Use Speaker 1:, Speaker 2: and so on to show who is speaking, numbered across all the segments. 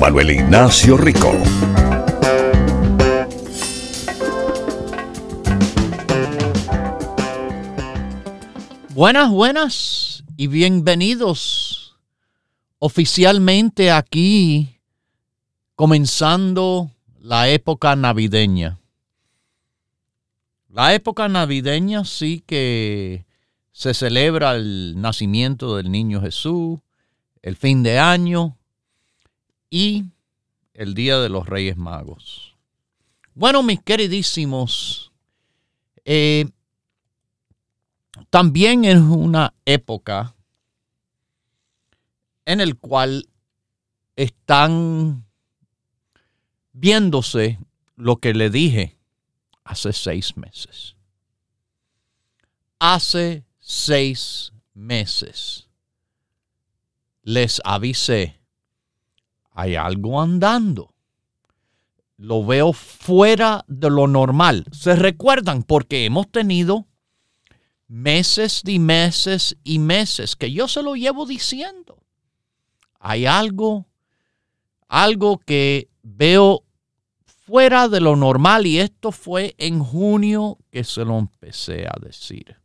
Speaker 1: Manuel Ignacio Rico.
Speaker 2: Buenas, buenas y bienvenidos oficialmente aquí, comenzando la época navideña. La época navideña sí que se celebra el nacimiento del niño Jesús, el fin de año y el Día de los Reyes Magos. Bueno, mis queridísimos, eh, también es una época en el cual están viéndose lo que le dije hace seis meses. Hace seis meses les avisé, hay algo andando. Lo veo fuera de lo normal. Se recuerdan porque hemos tenido meses y meses y meses que yo se lo llevo diciendo. Hay algo, algo que veo fuera de lo normal y esto fue en junio que se lo empecé a decir.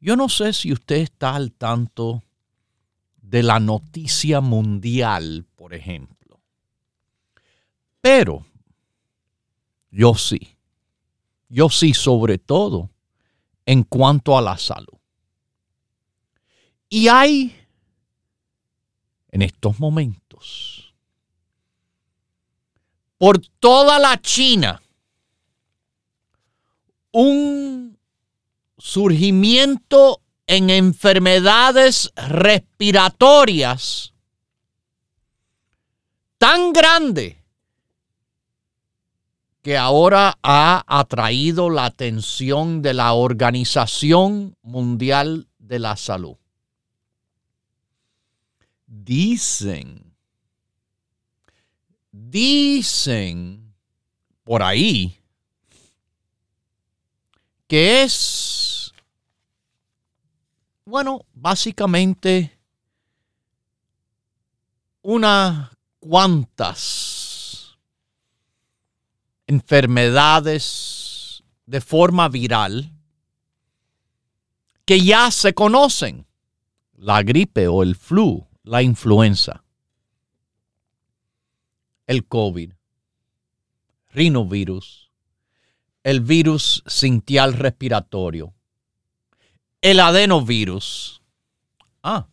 Speaker 2: Yo no sé si usted está al tanto de la noticia mundial, por ejemplo, pero yo sí, yo sí sobre todo en cuanto a la salud. Y hay en estos momentos por toda la China un surgimiento en enfermedades respiratorias tan grande que ahora ha atraído la atención de la Organización Mundial de la Salud. Dicen Dicen por ahí que es, bueno, básicamente unas cuantas enfermedades de forma viral que ya se conocen, la gripe o el flu, la influenza el COVID, rinovirus, el virus sintial respiratorio, el adenovirus. Ah,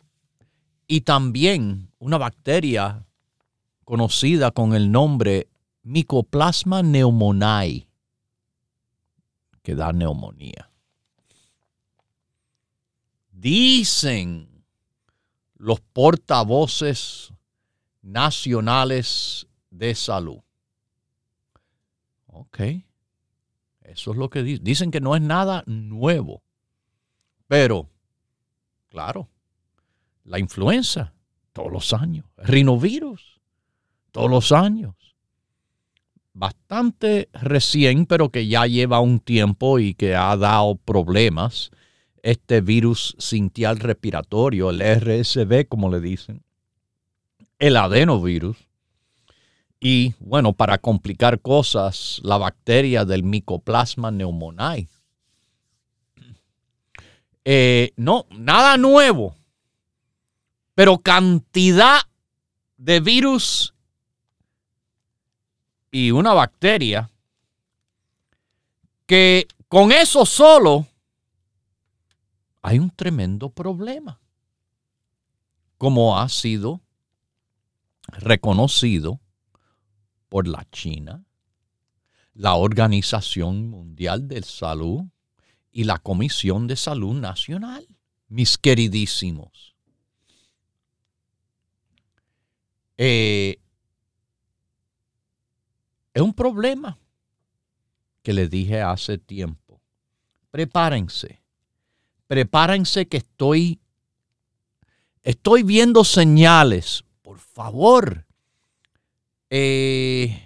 Speaker 2: y también una bacteria conocida con el nombre Mycoplasma pneumoniae, que da neumonía. Dicen los portavoces nacionales de salud. Ok. Eso es lo que dicen. Dicen que no es nada nuevo. Pero, claro, la influenza, todos los años. Rinovirus, todos los años. bastante recién, pero que ya lleva un tiempo y que ha dado problemas, este virus sintial respiratorio, el RSV, como le dicen, el adenovirus. Y bueno, para complicar cosas, la bacteria del Mycoplasma pneumoniae. Eh, no, nada nuevo, pero cantidad de virus y una bacteria que con eso solo hay un tremendo problema, como ha sido reconocido por la China, la Organización Mundial de Salud y la Comisión de Salud Nacional, mis queridísimos. Eh, es un problema que les dije hace tiempo. Prepárense. Prepárense que estoy estoy viendo señales. Por favor. Eh,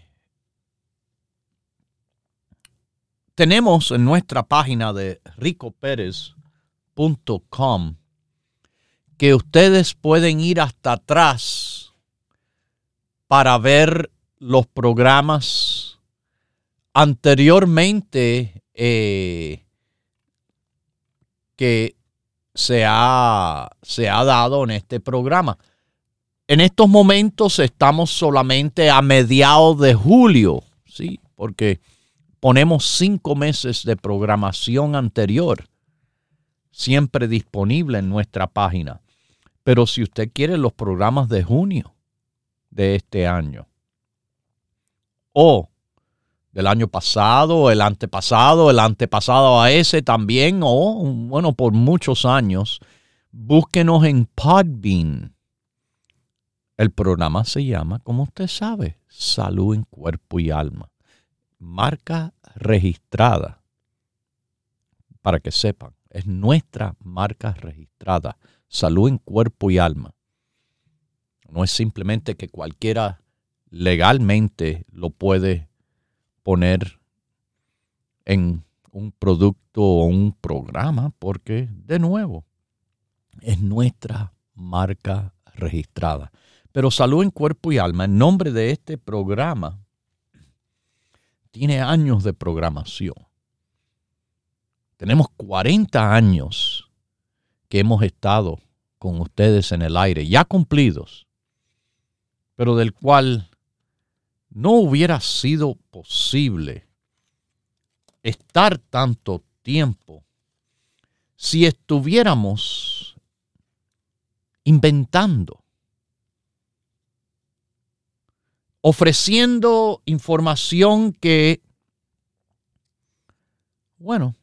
Speaker 2: tenemos en nuestra página de ricopérez.com que ustedes pueden ir hasta atrás para ver los programas anteriormente eh, que se ha, se ha dado en este programa. En estos momentos estamos solamente a mediados de julio, ¿sí? Porque ponemos cinco meses de programación anterior, siempre disponible en nuestra página. Pero si usted quiere los programas de junio de este año, o del año pasado, el antepasado, el antepasado a ese también, o bueno, por muchos años, búsquenos en Podbean. El programa se llama, como usted sabe, Salud en Cuerpo y Alma. Marca registrada, para que sepan, es nuestra marca registrada, Salud en Cuerpo y Alma. No es simplemente que cualquiera legalmente lo puede poner en un producto o un programa porque, de nuevo, es nuestra marca registrada. Pero salud en cuerpo y alma, en nombre de este programa, tiene años de programación. Tenemos 40 años que hemos estado con ustedes en el aire, ya cumplidos, pero del cual no hubiera sido posible estar tanto tiempo si estuviéramos inventando, ofreciendo información que, bueno,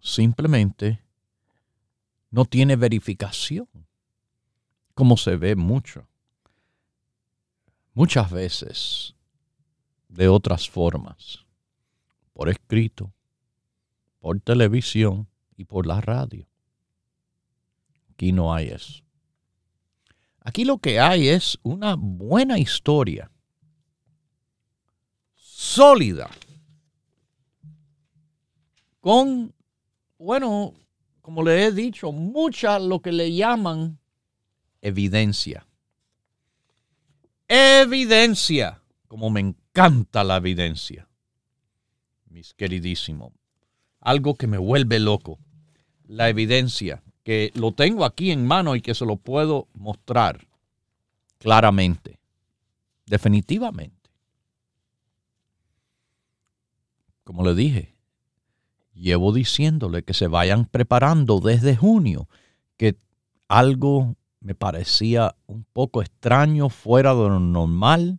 Speaker 2: simplemente no tiene verificación, como se ve mucho. Muchas veces de otras formas, por escrito, por televisión y por la radio. Aquí no hay eso. Aquí lo que hay es una buena historia, sólida, con, bueno, como le he dicho, mucha lo que le llaman evidencia. Evidencia, como me canta la evidencia, mis queridísimos. Algo que me vuelve loco. La evidencia, que lo tengo aquí en mano y que se lo puedo mostrar claramente, definitivamente. Como le dije, llevo diciéndole que se vayan preparando desde junio, que algo me parecía un poco extraño, fuera de lo normal,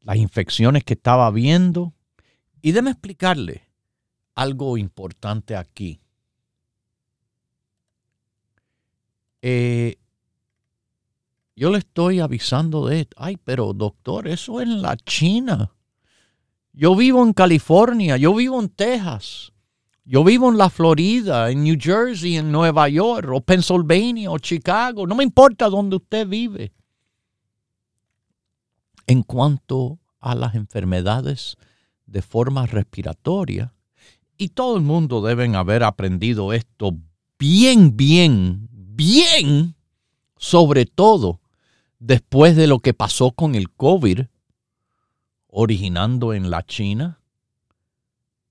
Speaker 2: las infecciones que estaba viendo. Y déme explicarle algo importante aquí. Eh, yo le estoy avisando de. Ay, pero doctor, eso es en la China. Yo vivo en California, yo vivo en Texas, yo vivo en la Florida, en New Jersey, en Nueva York, o Pennsylvania, o Chicago. No me importa dónde usted vive en cuanto a las enfermedades de forma respiratoria. Y todo el mundo deben haber aprendido esto bien, bien, bien, sobre todo después de lo que pasó con el COVID, originando en la China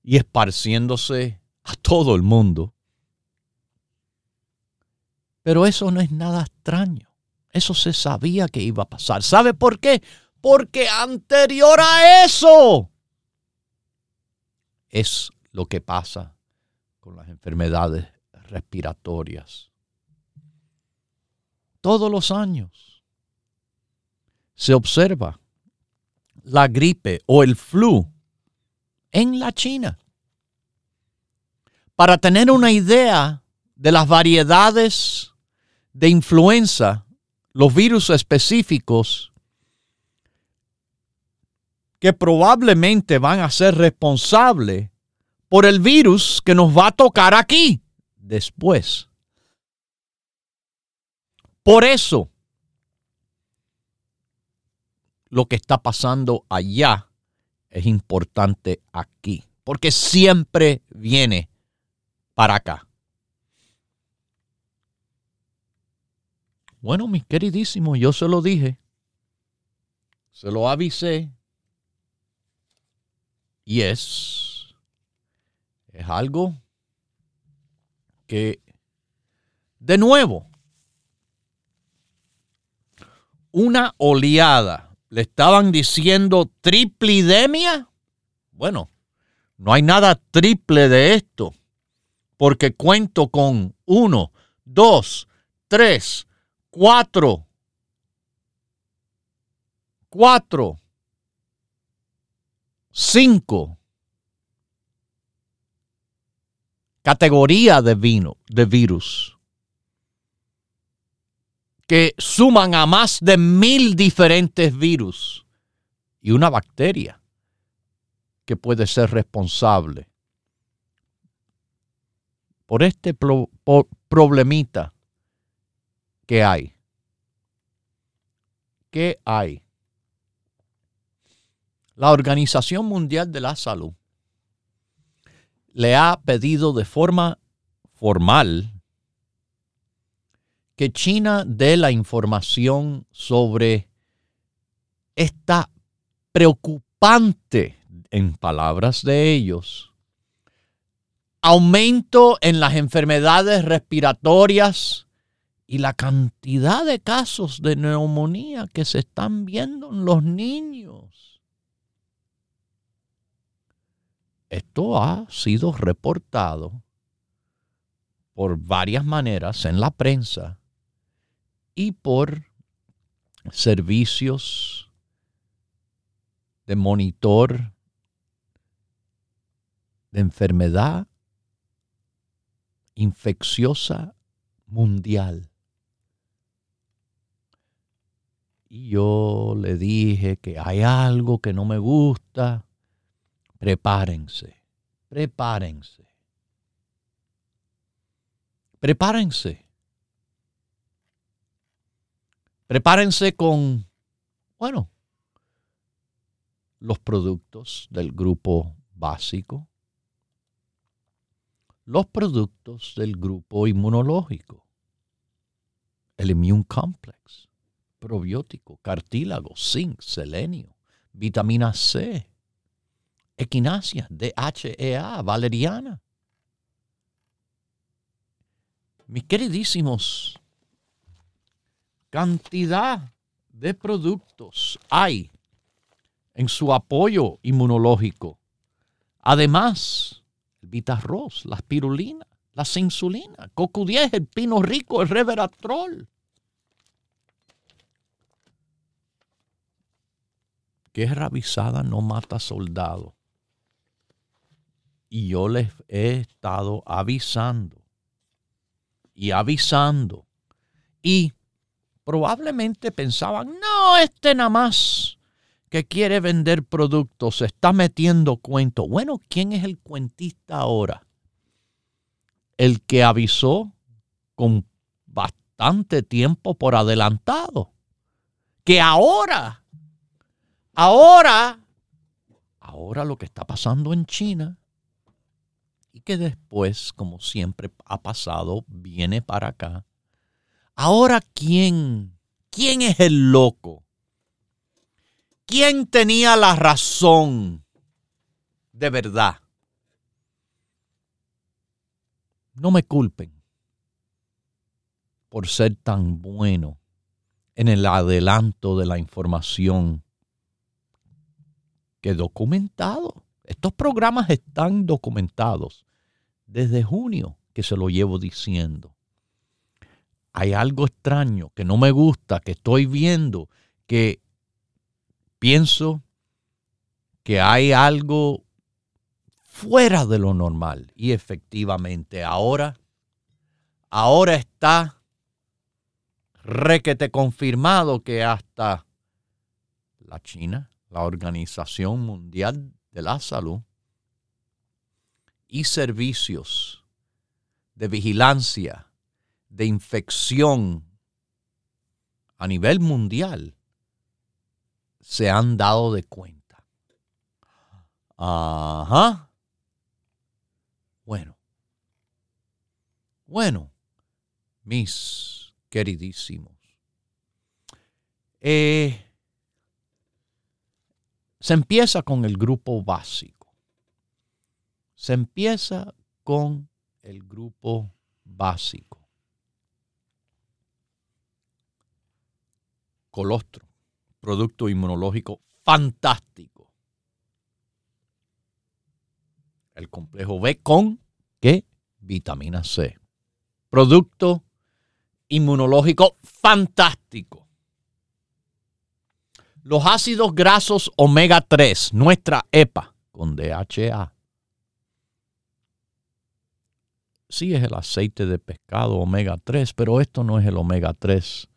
Speaker 2: y esparciéndose a todo el mundo. Pero eso no es nada extraño. Eso se sabía que iba a pasar. ¿Sabe por qué? Porque anterior a eso es lo que pasa con las enfermedades respiratorias. Todos los años se observa la gripe o el flu en la China. Para tener una idea de las variedades de influenza, los virus específicos que probablemente van a ser responsables por el virus que nos va a tocar aquí después. Por eso, lo que está pasando allá es importante aquí, porque siempre viene para acá. Bueno, mis queridísimos, yo se lo dije, se lo avisé, y es, es algo que, de nuevo, una oleada, le estaban diciendo triplidemia. Bueno, no hay nada triple de esto, porque cuento con uno, dos, tres, cuatro, cuatro, cinco categoría de vino, de virus, que suman a más de mil diferentes virus y una bacteria que puede ser responsable por este problemita que hay. ¿Qué hay? La Organización Mundial de la Salud le ha pedido de forma formal que China dé la información sobre esta preocupante, en palabras de ellos, aumento en las enfermedades respiratorias y la cantidad de casos de neumonía que se están viendo en los niños. Esto ha sido reportado por varias maneras en la prensa y por servicios de monitor de enfermedad infecciosa mundial. Y yo le dije que hay algo que no me gusta prepárense, prepárense. Prepárense. Prepárense con, bueno, los productos del grupo básico, los productos del grupo inmunológico, el Immune Complex, probiótico, cartílago, zinc, selenio, vitamina C, equinacia, DHEA, valeriana. Mis queridísimos, cantidad de productos hay en su apoyo inmunológico. Además, el Vitarroz, la espirulina, la insulina, CoQ10, el pino rico, el reveratrol. Guerra avisada no mata soldado. Y yo les he estado avisando y avisando. Y probablemente pensaban, no, este nada más que quiere vender productos se está metiendo cuento. Bueno, ¿quién es el cuentista ahora? El que avisó con bastante tiempo por adelantado. Que ahora, ahora ahora lo que está pasando en China y que después, como siempre ha pasado, viene para acá. Ahora, ¿quién? ¿Quién es el loco? ¿Quién tenía la razón de verdad? No me culpen por ser tan bueno en el adelanto de la información que documentado. Estos programas están documentados desde junio que se lo llevo diciendo. Hay algo extraño que no me gusta, que estoy viendo, que pienso que hay algo fuera de lo normal. Y efectivamente, ahora, ahora está requete confirmado que hasta la China, la Organización Mundial de la Salud y servicios de vigilancia de infección a nivel mundial se han dado de cuenta. Ajá. Bueno. Bueno, mis queridísimos. Eh, se empieza con el grupo básico. Se empieza con el grupo básico. Producto inmunológico fantástico. El complejo B con ¿qué? Vitamina C. Producto inmunológico fantástico los ácidos grasos omega 3, nuestra EPA, con DHA. Sí es el aceite de pescado omega 3, pero esto no es el omega 3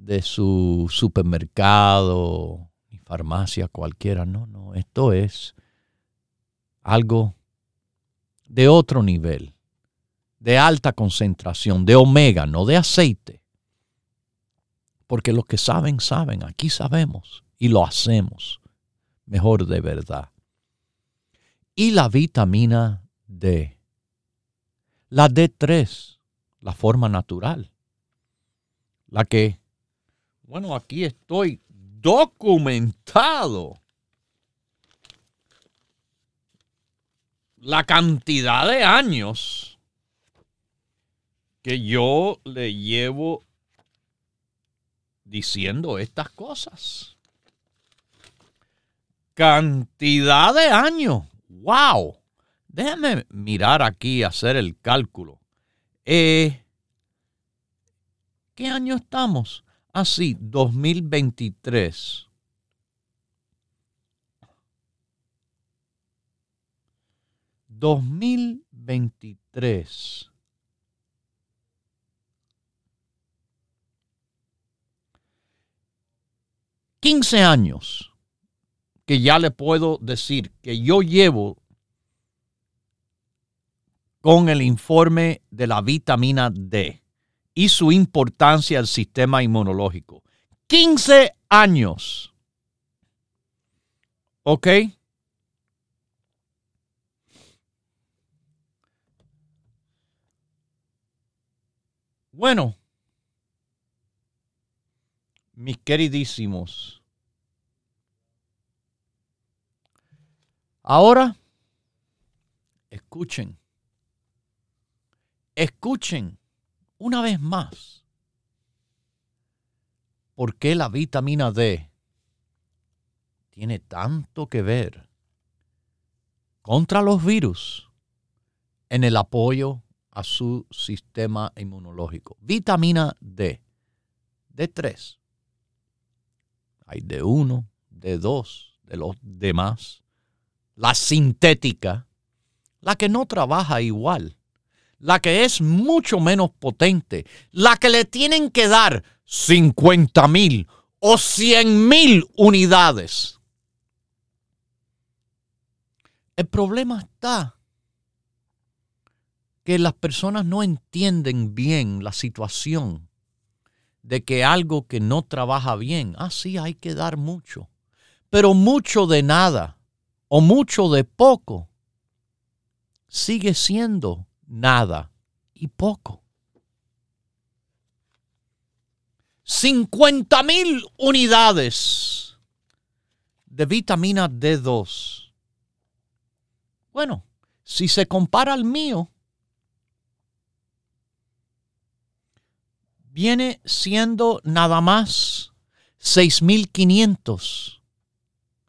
Speaker 2: de su supermercado ni farmacia cualquiera. No, no, esto es algo de otro nivel, de alta concentración, de omega, no de aceite. Porque los que saben, saben. Aquí sabemos y lo hacemos mejor de verdad. Y la vitamina D. La D3, la forma natural. La que, bueno, aquí estoy documentado. La cantidad de años que yo le llevo diciendo estas cosas. Cantidad de años. ¡Wow! Déjame mirar aquí, hacer el cálculo. Eh, ¿Qué año estamos? Así, 2023. ¿2023? 15 años que ya le puedo decir que yo llevo con el informe de la vitamina D y su importancia al sistema inmunológico. 15 años. ¿Ok? Bueno, mis queridísimos, ahora escuchen, escuchen una vez más por qué la vitamina D tiene tanto que ver contra los virus en el apoyo a su sistema inmunológico. Vitamina D, D3 hay de uno, de dos, de los demás. La sintética, la que no trabaja igual, la que es mucho menos potente, la que le tienen que dar 50 mil o 100 mil unidades. El problema está que las personas no entienden bien la situación de que algo que no trabaja bien, ah, hay que dar mucho. Pero mucho de nada o mucho de poco sigue siendo nada y poco. 50 mil unidades de vitamina D2. Bueno, si se compara al mío, viene siendo nada más 6.500,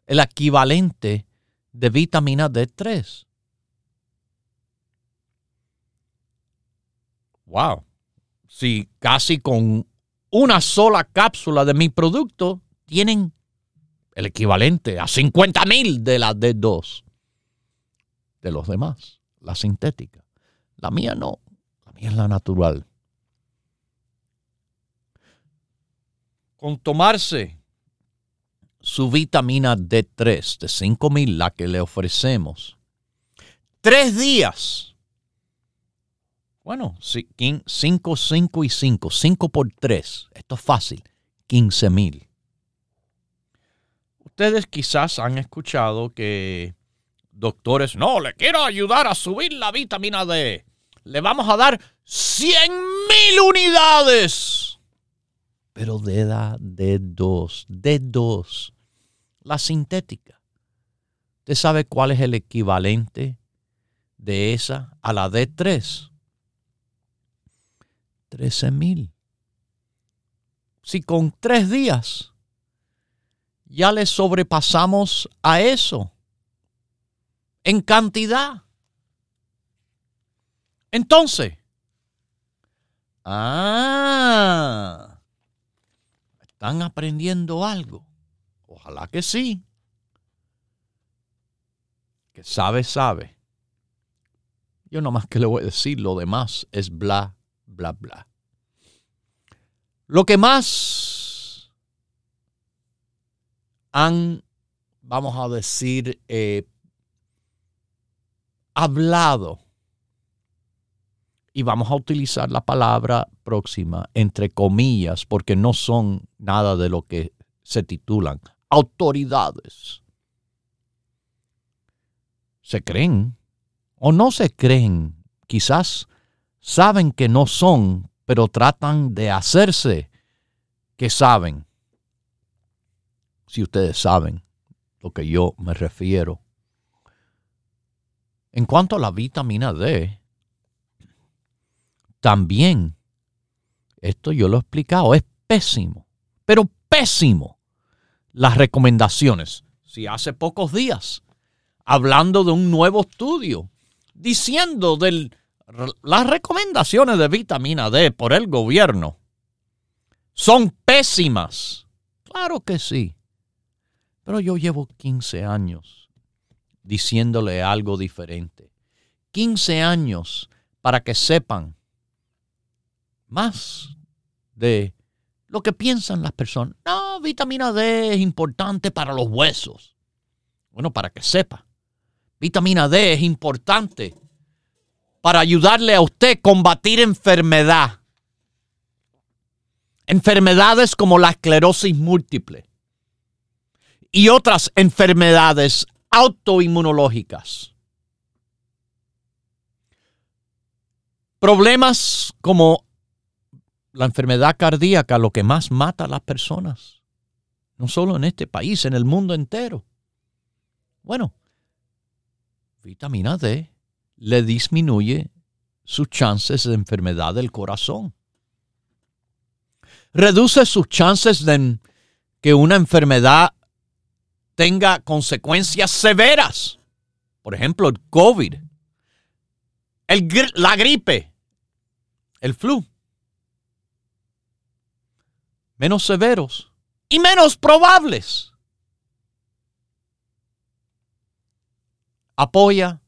Speaker 2: el equivalente de vitamina D3. Wow. Si casi con una sola cápsula de mi producto tienen el equivalente a 50 mil de la D2 de los demás, la sintética. La mía no, la mía es la natural. Con tomarse su vitamina D3 de 5000, la que le ofrecemos, tres días. Bueno, 5, 5 y 5, 5 por 3, esto es fácil, 15 mil. Ustedes quizás han escuchado que doctores, no, le quiero ayudar a subir la vitamina D. Le vamos a dar 100 mil unidades. Pero de D2, D2, la sintética. ¿Usted sabe cuál es el equivalente de esa a la D3? 13 mil. Si con tres días ya le sobrepasamos a eso en cantidad. Entonces, ah, ¿están aprendiendo algo? Ojalá que sí. Que sabe, sabe. Yo nomás que le voy a decir, lo demás es bla, bla, bla. Lo que más han, vamos a decir, eh, hablado, y vamos a utilizar la palabra próxima entre comillas, porque no son nada de lo que se titulan autoridades. Se creen o no se creen, quizás saben que no son, pero tratan de hacerse que saben. Si ustedes saben lo que yo me refiero. En cuanto a la vitamina D, también, esto yo lo he explicado, es pésimo, pero pésimo las recomendaciones. Si hace pocos días, hablando de un nuevo estudio, diciendo de las recomendaciones de vitamina D por el gobierno son pésimas. Claro que sí. Pero yo llevo 15 años diciéndole algo diferente. 15 años para que sepan más de lo que piensan las personas. No, vitamina D es importante para los huesos. Bueno, para que sepa. Vitamina D es importante para ayudarle a usted a combatir enfermedad. Enfermedades como la esclerosis múltiple y otras enfermedades autoinmunológicas. Problemas como la enfermedad cardíaca, lo que más mata a las personas, no solo en este país, en el mundo entero. Bueno, vitamina D le disminuye sus chances de enfermedad del corazón. Reduce sus chances de que una enfermedad tenga consecuencias severas. Por ejemplo, el COVID, la gripe, el flu. Menos severos y menos probables. Apoya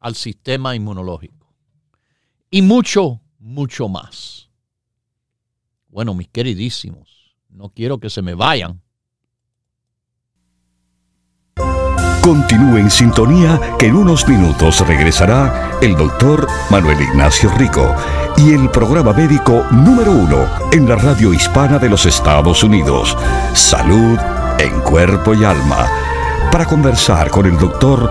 Speaker 2: al sistema inmunológico. Y mucho, mucho más. Bueno, mis queridísimos, no quiero que se me vayan
Speaker 1: Continúe en sintonía que en unos minutos regresará el doctor Manuel Ignacio Rico y el programa médico número uno en la radio hispana de los Estados Unidos. Salud en cuerpo y alma. Para conversar con el doctor,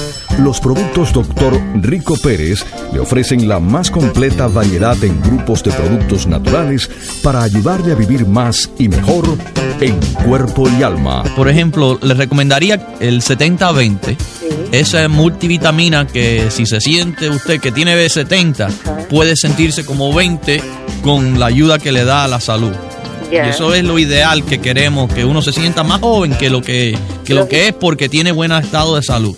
Speaker 1: Los productos Dr. Rico Pérez le ofrecen la más completa variedad en grupos de productos naturales para ayudarle a vivir más y mejor en cuerpo y alma.
Speaker 3: Por ejemplo, le recomendaría el 70-20. Esa multivitamina que si se siente usted que tiene B70, puede sentirse como 20 con la ayuda que le da a la salud. Y eso es lo ideal que queremos, que uno se sienta más joven que lo que, lo que es porque tiene buen estado de salud.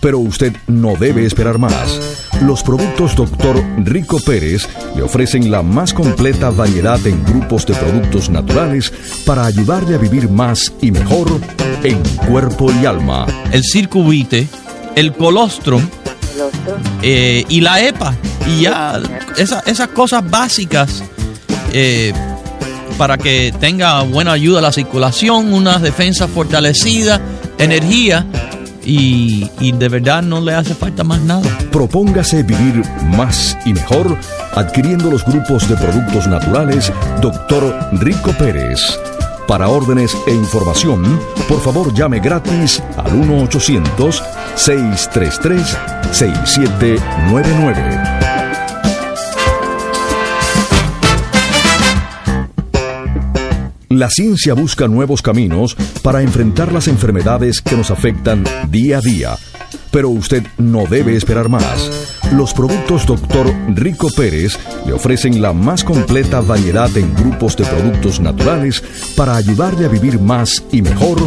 Speaker 1: Pero usted no debe esperar más. Los productos Dr. Rico Pérez le ofrecen la más completa variedad en grupos de productos naturales para ayudarle a vivir más y mejor en cuerpo y alma.
Speaker 3: El circuvite, el colostrum eh, y la EPA. Y ya esas cosas básicas eh, para que tenga buena ayuda a la circulación, una defensa fortalecida, energía y, de verdad no le hace falta más nada.
Speaker 1: Propóngase vivir más y mejor adquiriendo los grupos de productos naturales Dr. Rico Pérez. Para órdenes e información, por favor llame gratis al 1-800-633-6799. La ciencia busca nuevos caminos para enfrentar las enfermedades que nos afectan día a día. Pero usted no debe esperar más. Los productos Dr. Rico Pérez le ofrecen la más completa variedad en grupos de productos naturales para ayudarle a vivir más y mejor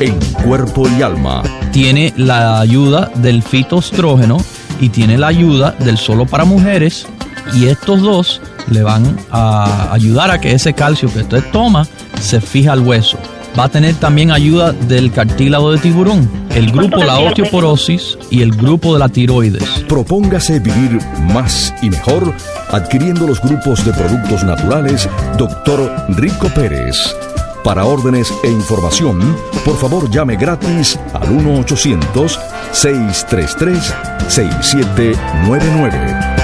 Speaker 1: en cuerpo y alma.
Speaker 3: Tiene la ayuda del fitoestrógeno y tiene la ayuda del solo para mujeres y estos dos le van a ayudar a que ese calcio que usted toma se fija al hueso. Va a tener también ayuda del cartílago de tiburón, el grupo la osteoporosis y el grupo de la tiroides.
Speaker 1: Propóngase vivir más y mejor adquiriendo los grupos de productos naturales Dr. Rico Pérez. Para órdenes e información, por favor llame gratis al 1-800-633-6799.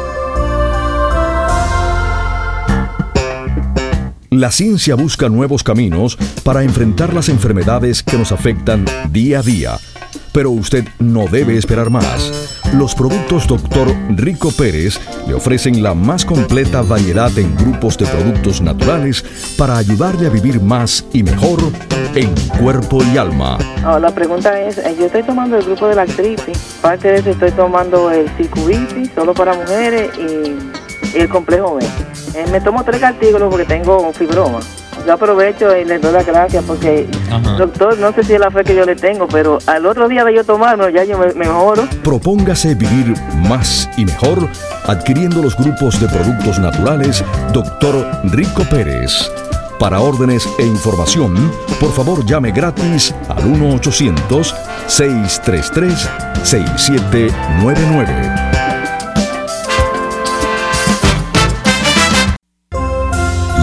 Speaker 1: La ciencia busca nuevos caminos para enfrentar las enfermedades que nos afectan día a día. Pero usted no debe esperar más. Los productos Dr. Rico Pérez le ofrecen la más completa variedad en grupos de productos naturales para ayudarle a vivir más y mejor en cuerpo y alma.
Speaker 4: Oh, la pregunta es, eh, yo estoy tomando el grupo de la artritis, parte de eso estoy tomando el cicubitis, solo para mujeres, y el complejo B. Eh, me tomo tres artículos porque tengo fibroma. Yo aprovecho y les doy las gracias porque, doctor, no sé si es la fe que yo le tengo, pero al otro día de yo tomarlo ya yo me, mejoro.
Speaker 1: Propóngase vivir más y mejor adquiriendo los grupos de productos naturales Dr. Rico Pérez. Para órdenes e información, por favor llame gratis al 1-800-633-6799.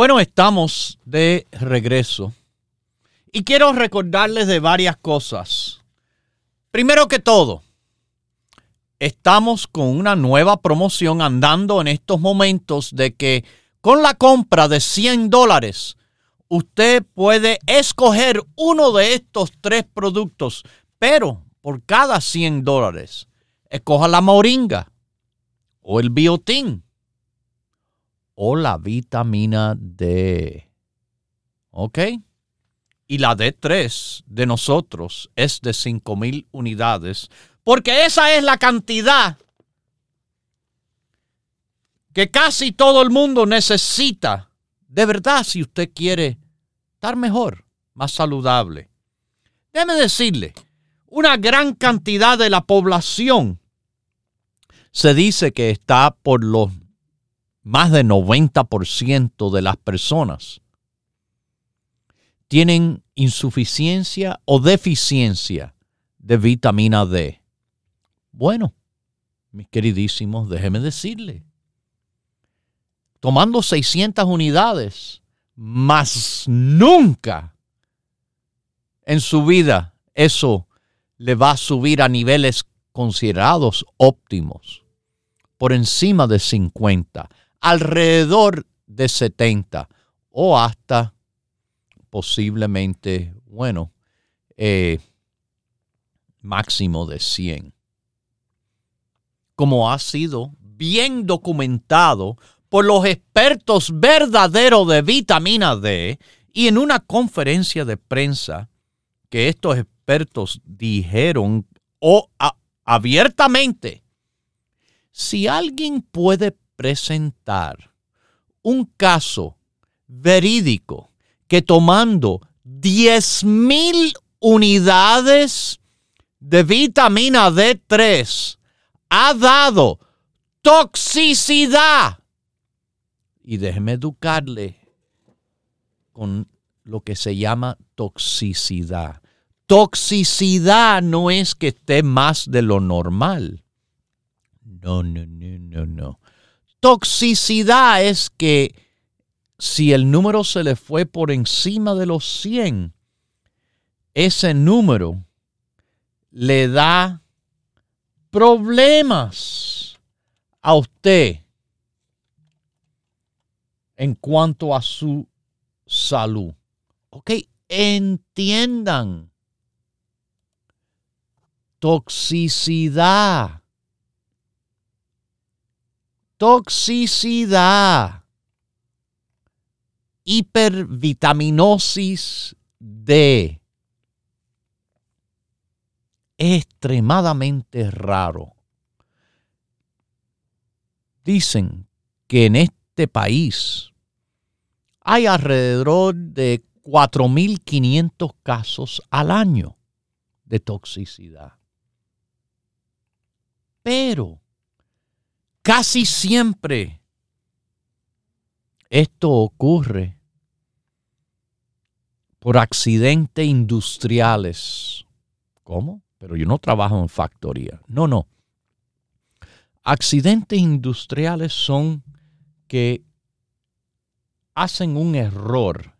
Speaker 2: Bueno, estamos de regreso y quiero recordarles de varias cosas. Primero que todo, estamos con una nueva promoción andando en estos momentos de que con la compra de 100 dólares, usted puede escoger uno de estos tres productos, pero por cada 100 dólares, escoja la moringa o el biotín o la vitamina D. ¿Ok? Y la D3 de nosotros es de 5,000 unidades, porque esa es la cantidad que casi todo el mundo necesita. De verdad, si usted quiere estar mejor, más saludable. Déjeme decirle, una gran cantidad de la población se dice que está por los más del 90% de las personas tienen insuficiencia o deficiencia de vitamina D. Bueno, mis queridísimos, déjeme decirle, tomando 600 unidades, más nunca en su vida eso le va a subir a niveles considerados óptimos, por encima de 50 alrededor de 70 o hasta posiblemente, bueno, eh, máximo de 100. Como ha sido bien documentado por los expertos verdaderos de vitamina D y en una conferencia de prensa que estos expertos dijeron o abiertamente, si alguien puede presentar un caso verídico que tomando 10 mil unidades de vitamina D3 ha dado toxicidad. Y déjeme educarle con lo que se llama toxicidad. Toxicidad no es que esté más de lo normal. No, no, no, no, no. Toxicidad es que si el número se le fue por encima de los 100, ese número le da problemas a usted en cuanto a su salud. Ok, entiendan. Toxicidad toxicidad, hipervitaminosis D. Extremadamente raro. Dicen que en este país hay alrededor de 4.500 casos al año de toxicidad. Pero Casi siempre esto ocurre por accidentes industriales. ¿Cómo? Pero yo no trabajo en factoría. No, no. Accidentes industriales son que hacen un error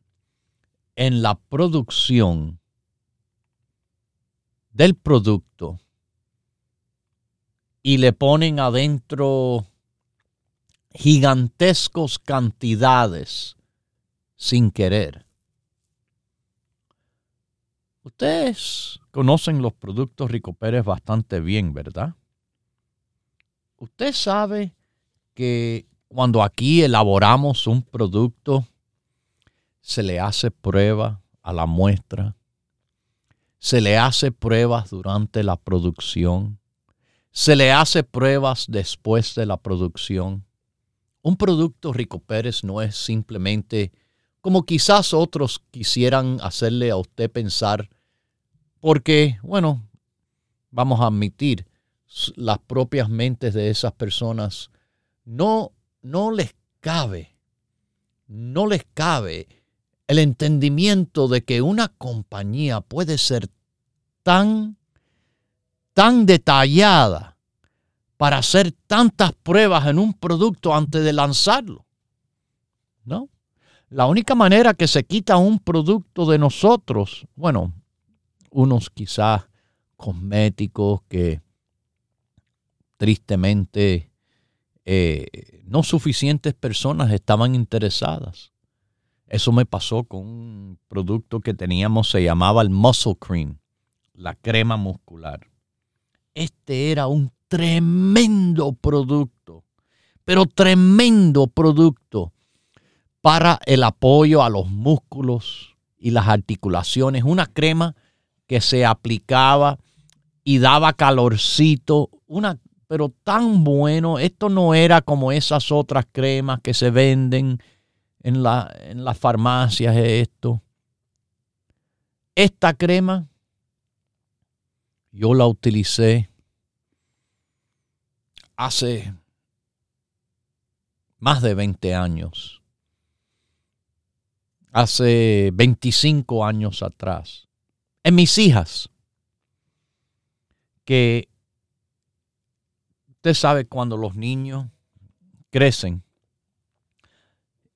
Speaker 2: en la producción del producto y le ponen adentro gigantescos cantidades sin querer. Ustedes conocen los productos Rico Pérez bastante bien, ¿verdad? Usted sabe que cuando aquí elaboramos un producto, se le hace prueba a la muestra, se le hace pruebas durante la producción, se le hace pruebas después de la producción. Un producto Rico Pérez no es simplemente como quizás otros quisieran hacerle a usted pensar, porque, bueno, vamos a admitir, las propias mentes de esas personas no, no les cabe, no les cabe el entendimiento de que una compañía puede ser tan, tan detallada para hacer tantas pruebas en un producto antes de lanzarlo. ¿No? La única manera que se quita un producto de nosotros, bueno, unos quizás cosméticos que tristemente eh, no suficientes personas estaban interesadas. Eso me pasó con un producto que teníamos, se llamaba el Muscle Cream, la crema muscular. Este era un tremendo producto, pero tremendo producto para el apoyo a los músculos y las articulaciones. Una crema que se aplicaba y daba calorcito, una, pero tan bueno. Esto no era como esas otras cremas que se venden en, la, en las farmacias. Esto. Esta crema yo la utilicé hace más de 20 años, hace 25 años atrás. En mis hijas, que usted sabe cuando los niños crecen,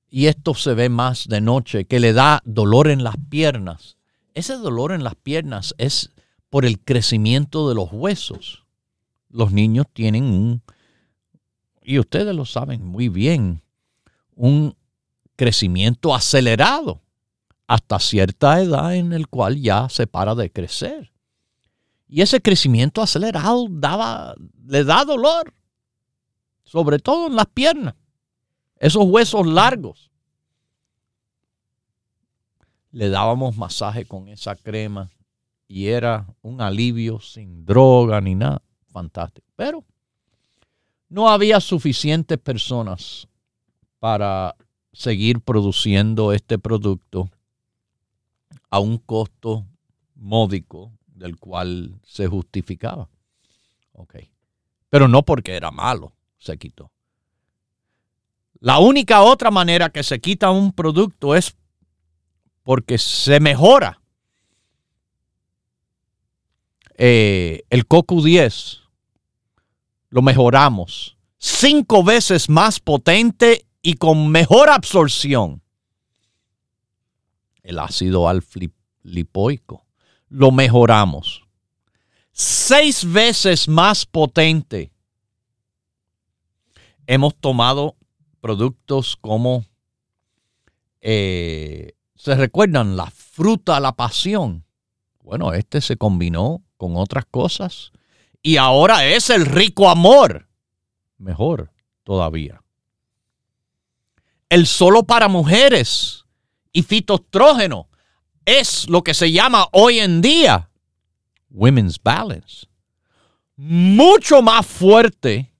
Speaker 2: y esto se ve más de noche, que le da dolor en las piernas. Ese dolor en las piernas es por el crecimiento de los huesos. Los niños tienen un, y ustedes lo saben muy bien, un crecimiento acelerado hasta cierta edad en el cual ya se para de crecer. Y ese crecimiento acelerado daba, le da dolor, sobre todo en las piernas, esos huesos largos. Le dábamos masaje con esa crema y era un alivio sin droga ni nada, fantástico. Pero no había suficientes personas para seguir produciendo este producto a un costo módico del cual se justificaba. Ok. Pero no porque era malo, se quitó. La única otra manera que se quita un producto es porque se mejora. Eh, el COCU 10 lo mejoramos cinco veces más potente y con mejor absorción el ácido alfa-lipoico. Lo mejoramos. Seis veces más potente. Hemos tomado productos como, eh, ¿se recuerdan? La fruta, la pasión. Bueno, este se combinó con otras cosas y ahora es el rico amor. Mejor todavía. El solo para mujeres y fitostrógeno es lo que se llama hoy en día Women's Balance. Mucho más fuerte,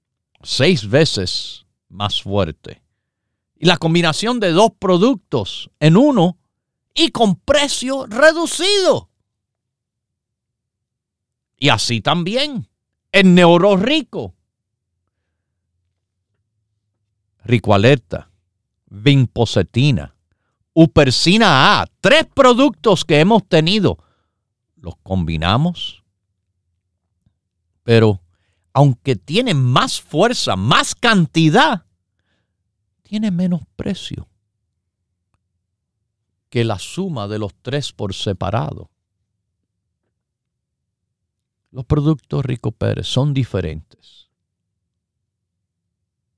Speaker 2: seis veces más fuerte. Y la combinación de dos productos en uno y con precio reducido. Y así también el Neuro Rico. Rico Alerta, Vimpocetina, Upersina A, tres productos que hemos tenido, los combinamos, pero aunque tiene más fuerza, más cantidad, tiene menos precio que la suma de los tres por separado. Los productos Rico Pérez son diferentes.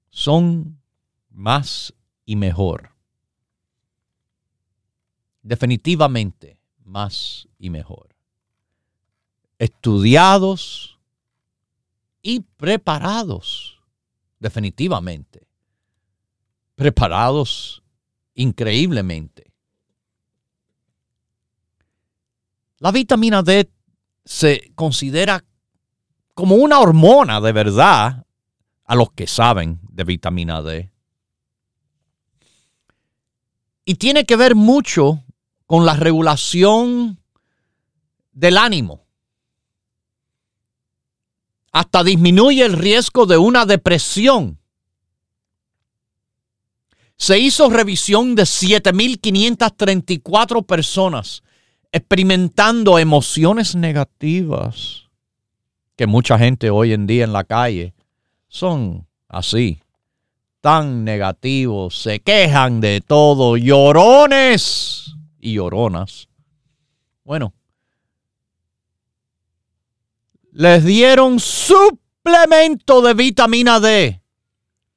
Speaker 2: Son más y mejor definitivamente más y mejor. Estudiados y preparados, definitivamente. Preparados increíblemente. La vitamina D se considera como una hormona de verdad a los que saben de vitamina D. Y tiene que ver mucho con la regulación del ánimo. Hasta disminuye el riesgo de una depresión. Se hizo revisión de 7.534 personas experimentando emociones negativas que mucha gente hoy en día en la calle son así, tan negativos, se quejan de todo, llorones y lloronas. Bueno, les dieron suplemento de vitamina D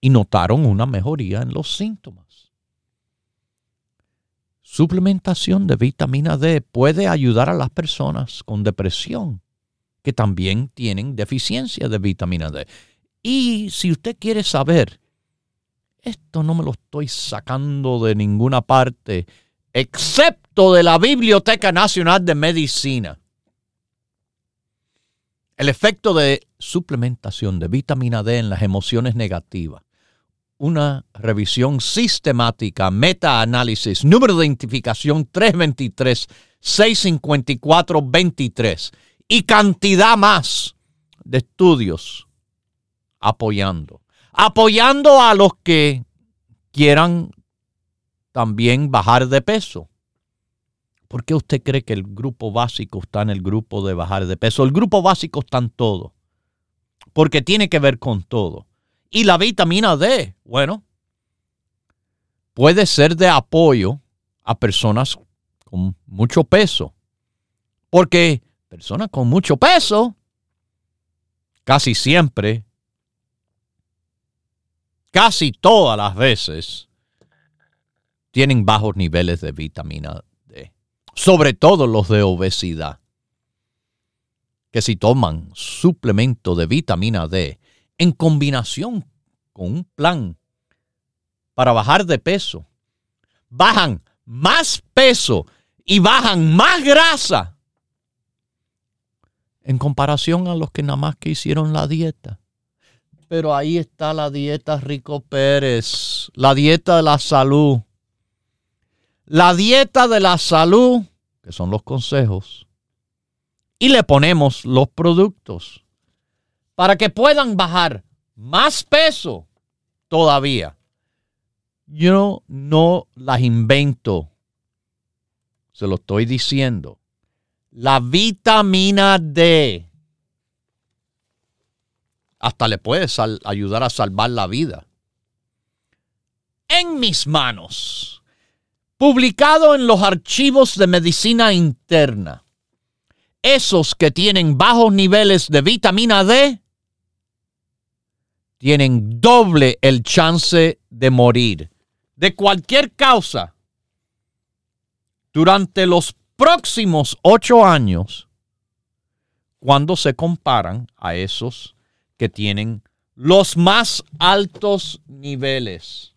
Speaker 2: y notaron una mejoría en los síntomas. Suplementación de vitamina D puede ayudar a las personas con depresión que también tienen deficiencia de vitamina D. Y si usted quiere saber, esto no me lo estoy sacando de ninguna parte, excepto de la Biblioteca Nacional de Medicina. El efecto de suplementación de vitamina D en las emociones negativas una revisión sistemática, meta-análisis, número de identificación 323-654-23 y cantidad más de estudios apoyando. Apoyando a los que quieran también bajar de peso. ¿Por qué usted cree que el grupo básico está en el grupo de bajar de peso? El grupo básico está en todo. Porque tiene que ver con todo. Y la vitamina D, bueno, puede ser de apoyo a personas con mucho peso. Porque personas con mucho peso casi siempre, casi todas las veces, tienen bajos niveles de vitamina D. Sobre todo los de obesidad. Que si toman suplemento de vitamina D en combinación con un plan para bajar de peso, bajan más peso y bajan más grasa en comparación a los que nada más que hicieron la dieta. Pero ahí está la dieta Rico Pérez, la dieta de la salud. La dieta de la salud, que son los consejos, y le ponemos los productos para que puedan bajar más peso todavía. Yo no las invento, se lo estoy diciendo. La vitamina D hasta le puede ayudar a salvar la vida. En mis manos, publicado en los archivos de medicina interna, esos que tienen bajos niveles de vitamina D tienen doble el chance de morir de cualquier causa durante los próximos ocho años cuando se comparan a esos que tienen los más altos niveles.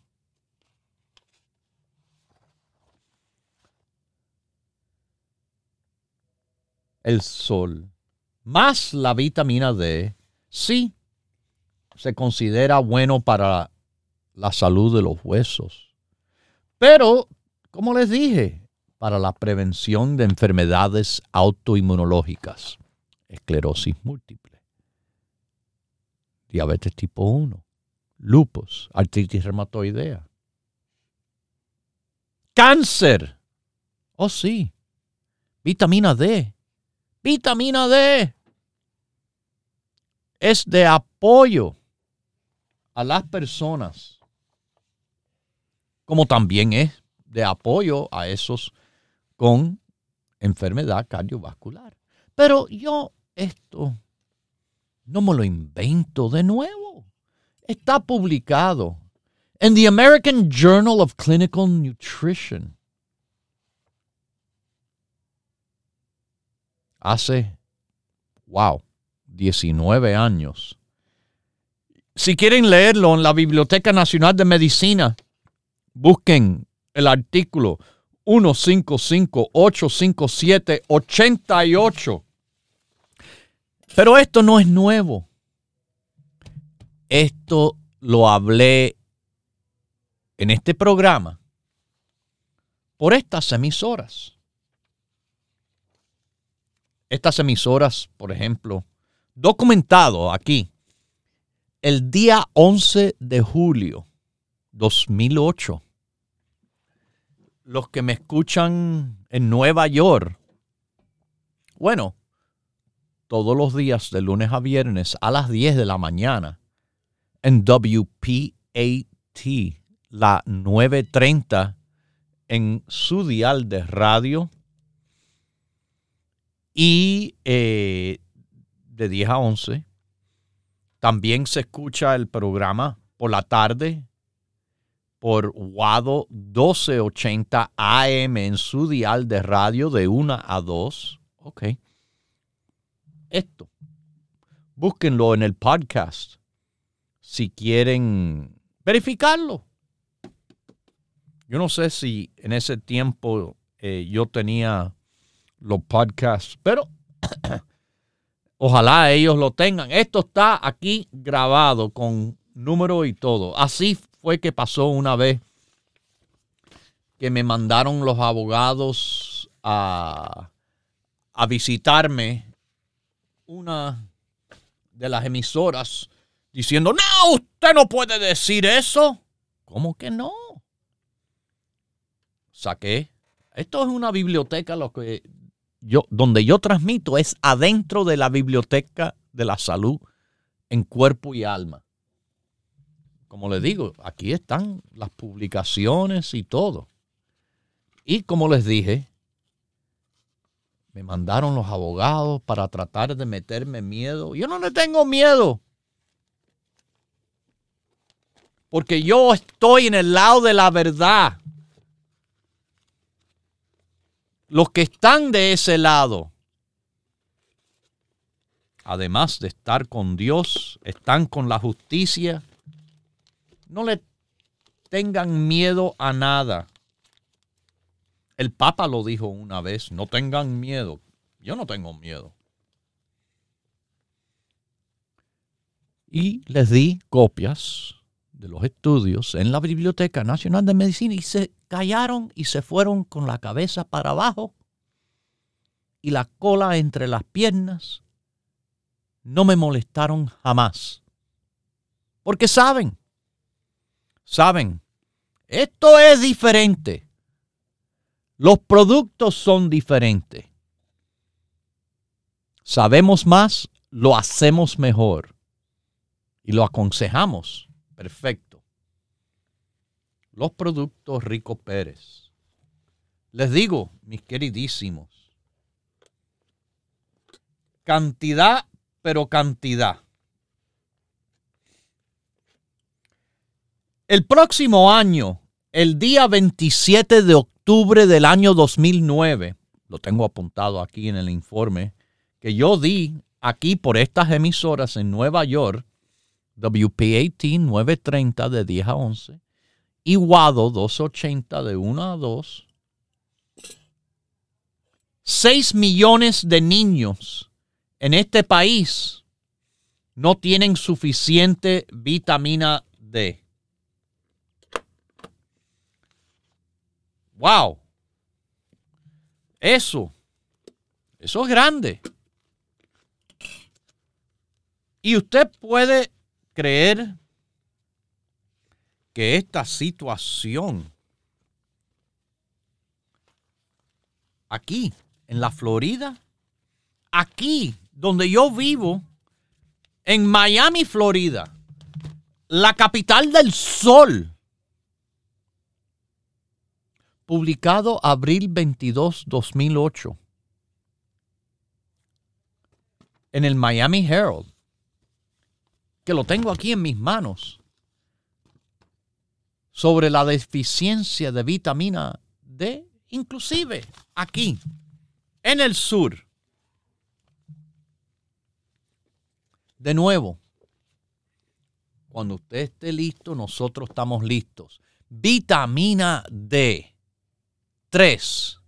Speaker 2: El sol más la vitamina D, sí, se considera bueno para la salud de los huesos. Pero, como les dije, para la prevención de enfermedades autoinmunológicas, esclerosis múltiple, diabetes tipo 1, lupus, artritis reumatoidea, cáncer. Oh sí, vitamina D. Vitamina D es de apoyo a las personas, como también es de apoyo a esos con enfermedad cardiovascular. Pero yo esto no me lo invento de nuevo. Está publicado en the American Journal of Clinical Nutrition. Hace, wow, 19 años si quieren leerlo en la Biblioteca Nacional de Medicina, busquen el artículo 155-857-88. Pero esto no es nuevo. Esto lo hablé en este programa por estas emisoras. Estas emisoras, por ejemplo, documentado aquí, el día 11 de julio 2008, los que me escuchan en Nueva York, bueno, todos los días de lunes a viernes a las 10 de la mañana en WPAT, la 930 en su dial de radio y eh, de 10 a 11. También se escucha el programa por la tarde por Wado 1280 AM en su dial de radio de 1 a 2. Ok. Esto. Búsquenlo en el podcast si quieren verificarlo. Yo no sé si en ese tiempo eh, yo tenía los podcasts, pero ojalá ellos lo tengan. Esto está aquí grabado con número y todo. Así fue que pasó una vez que me mandaron los abogados a, a visitarme una de las emisoras diciendo, no, usted no puede decir eso. ¿Cómo que no? Saqué. Esto es una biblioteca, lo que yo, donde yo transmito es adentro de la biblioteca de la salud en cuerpo y alma. Como les digo, aquí están las publicaciones y todo. Y como les dije, me mandaron los abogados para tratar de meterme miedo. Yo no le tengo miedo. Porque yo estoy en el lado de la verdad. Los que están de ese lado, además de estar con Dios, están con la justicia. No le tengan miedo a nada. El Papa lo dijo una vez, no tengan miedo. Yo no tengo miedo. Y les di copias de los estudios en la Biblioteca Nacional de Medicina y se callaron y se fueron con la cabeza para abajo y la cola entre las piernas. No me molestaron jamás. Porque saben, saben, esto es diferente. Los productos son diferentes. Sabemos más, lo hacemos mejor y lo aconsejamos Perfecto. Los productos Rico Pérez. Les digo, mis queridísimos, cantidad, pero cantidad. El próximo año, el día 27 de octubre del año 2009, lo tengo apuntado aquí en el informe, que yo di aquí por estas emisoras en Nueva York, WPAT 930 de 10 a 11 y Wado 280 de 1 a 2. 6 millones de niños en este país no tienen suficiente vitamina D. Wow. Eso. Eso es grande. Y usted puede creer que esta situación aquí, en la Florida, aquí donde yo vivo, en Miami, Florida, la capital del sol, publicado abril 22, 2008, en el Miami Herald que lo tengo aquí en mis manos, sobre la deficiencia de vitamina D, inclusive aquí, en el sur. De nuevo, cuando usted esté listo, nosotros estamos listos. Vitamina D. D3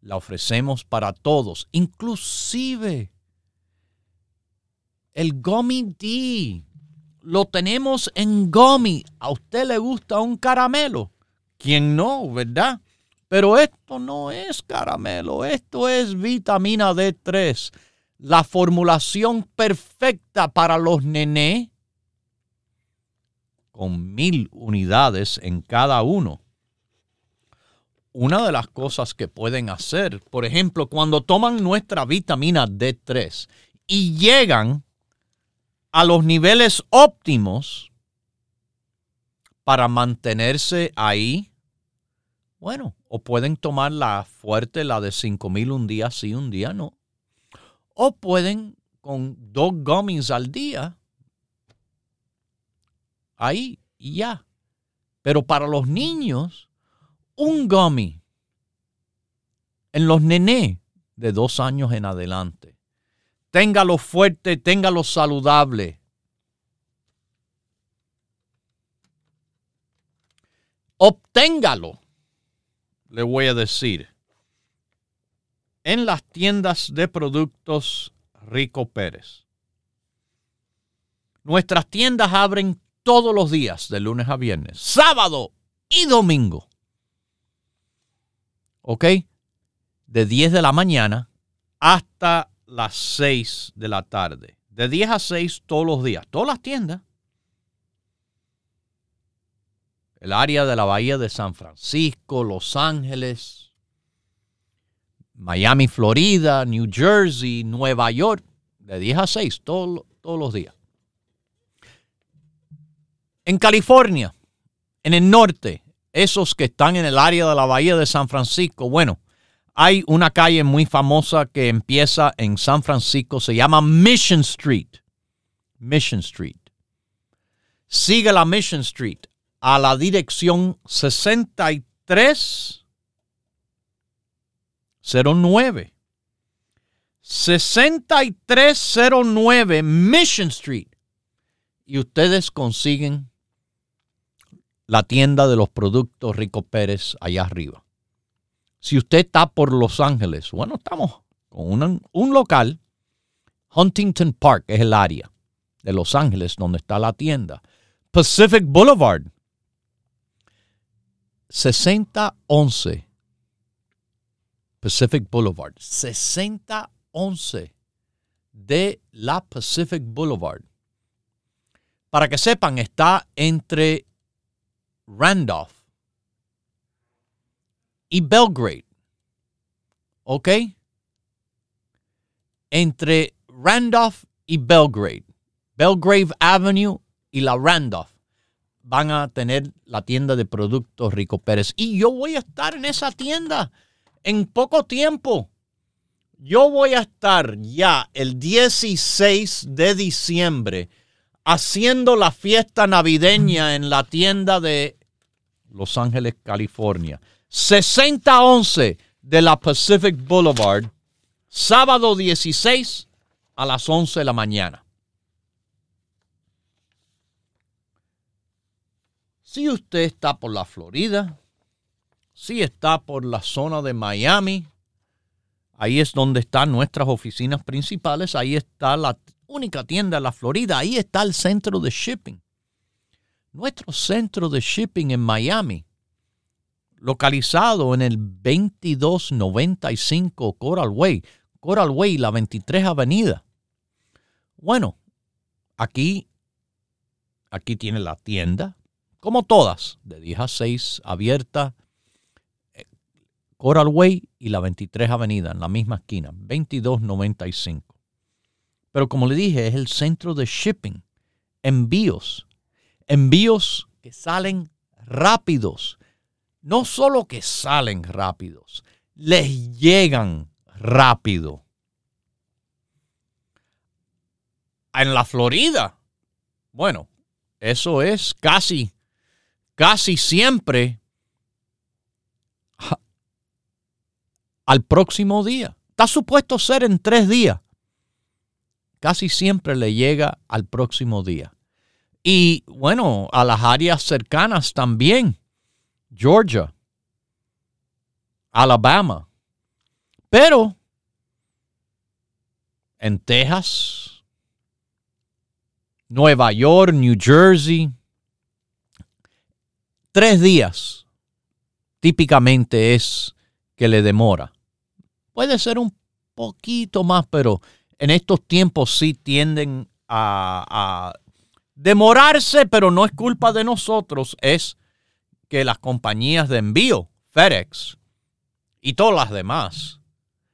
Speaker 2: la ofrecemos para todos, inclusive el Gummy D. Lo tenemos en Gummy. ¿A usted le gusta un caramelo? ¿Quién no, verdad? Pero esto no es caramelo, esto es vitamina D3. La formulación perfecta para los nené con mil unidades en cada uno. Una de las cosas que pueden hacer, por ejemplo, cuando toman nuestra vitamina D3 y llegan a los niveles óptimos para mantenerse ahí, bueno, o pueden tomar la fuerte, la de 5000 un día sí, un día no. O pueden con dos gummies al día ahí y ya. Pero para los niños, un gummy en los nené de dos años en adelante. Téngalo fuerte, téngalo saludable. Obténgalo, le voy a decir, en las tiendas de productos Rico Pérez. Nuestras tiendas abren todos los días, de lunes a viernes, sábado y domingo. ¿Ok? De 10 de la mañana hasta las 6 de la tarde. De 10 a 6 todos los días. Todas las tiendas. El área de la Bahía de San Francisco, Los Ángeles, Miami, Florida, New Jersey, Nueva York. De 10 a 6 todos, todos los días. En California, en el norte, esos que están en el área de la bahía de San Francisco, bueno, hay una calle muy famosa que empieza en San Francisco, se llama Mission Street. Mission Street. Sigue la Mission Street a la dirección 6309. 6309 Mission Street. Y ustedes consiguen la tienda de los productos Rico Pérez allá arriba. Si usted está por Los Ángeles, bueno, estamos con un local. Huntington Park es el área de Los Ángeles donde está la tienda. Pacific Boulevard. 6011. Pacific Boulevard. 6011 de la Pacific Boulevard. Para que sepan, está entre Randolph y Belgrade. ¿Ok? Entre Randolph y Belgrade. Belgrave Avenue y la Randolph van a tener la tienda de productos Rico Pérez. Y yo voy a estar en esa tienda en poco tiempo. Yo voy a estar ya el 16 de diciembre haciendo la fiesta navideña en la tienda de los Ángeles, California. 6011 de la Pacific Boulevard, sábado 16 a las 11 de la mañana. Si usted está por la Florida, si está por la zona de Miami, ahí es donde están nuestras oficinas principales, ahí está la única tienda de la Florida, ahí está el centro de shipping nuestro centro de shipping en Miami, localizado en el 2295 Coral Way, Coral Way, la 23 Avenida. Bueno, aquí, aquí tiene la tienda, como todas, de 10 a 6, abierta. Eh, Coral Way y la 23 Avenida, en la misma esquina, 2295. Pero como le dije, es el centro de shipping, envíos envíos que salen rápidos. No solo que salen rápidos, les llegan rápido. En la Florida, bueno, eso es casi, casi siempre al próximo día. Está supuesto ser en tres días. Casi siempre le llega al próximo día. Y bueno, a las áreas cercanas también. Georgia, Alabama. Pero en Texas, Nueva York, New Jersey, tres días típicamente es que le demora. Puede ser un poquito más, pero en estos tiempos sí tienden a, demorarse, pero no es culpa de nosotros, es que las compañías de envío, FedEx y todas las demás,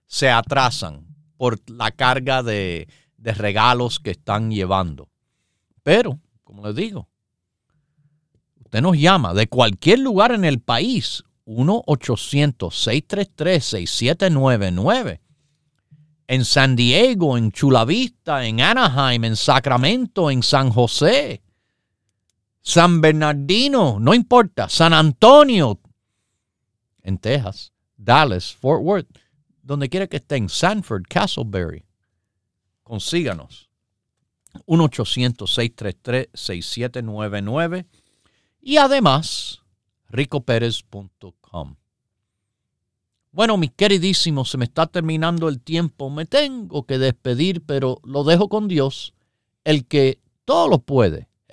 Speaker 2: se atrasan por la carga de, de regalos que están llevando. Pero, como les digo, usted nos llama de cualquier lugar en el país, 1-800-633-6799 en San Diego, en Chula Vista, en Anaheim, en Sacramento, en San José, San Bernardino, no importa, San Antonio, en Texas, Dallas, Fort Worth, donde quiera que estén, Sanford, Castleberry, consíganos. 1-800-633-6799 y además ricopérez.com. Bueno, mis queridísimos, se me está terminando el tiempo. Me tengo que despedir, pero lo dejo con Dios, el que todo lo puede,